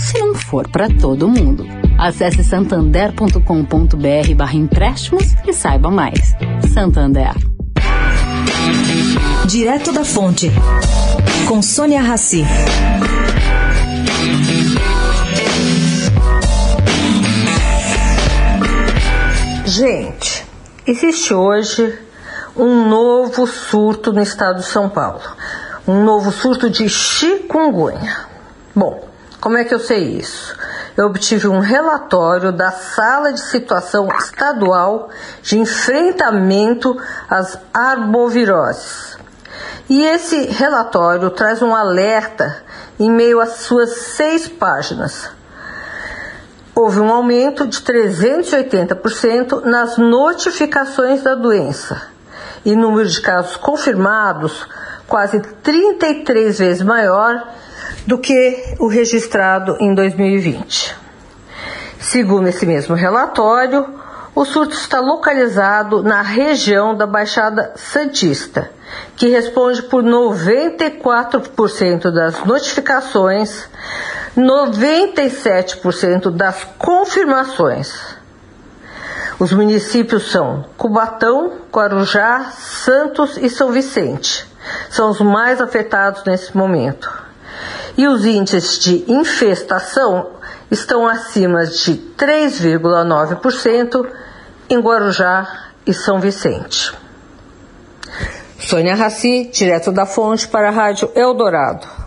se não for para todo mundo. Acesse santander.com.br barra empréstimos e saiba mais. Santander. Direto da Fonte, com Sônia Rassi. Gente, existe hoje um novo surto no estado de São Paulo. Um novo surto de chikungunya. Bom, como é que eu sei isso? Eu obtive um relatório da Sala de Situação Estadual de Enfrentamento às Arboviroses. E esse relatório traz um alerta em meio às suas seis páginas. Houve um aumento de 380% nas notificações da doença e número de casos confirmados quase 33 vezes maior do que o registrado em 2020. Segundo esse mesmo relatório, o surto está localizado na região da Baixada Santista, que responde por 94% das notificações, 97% das confirmações. Os municípios são Cubatão, Guarujá, Santos e São Vicente. São os mais afetados nesse momento. E os índices de infestação estão acima de 3,9% em Guarujá e São Vicente. Sônia Raci, direto da fonte para a Rádio Eldorado.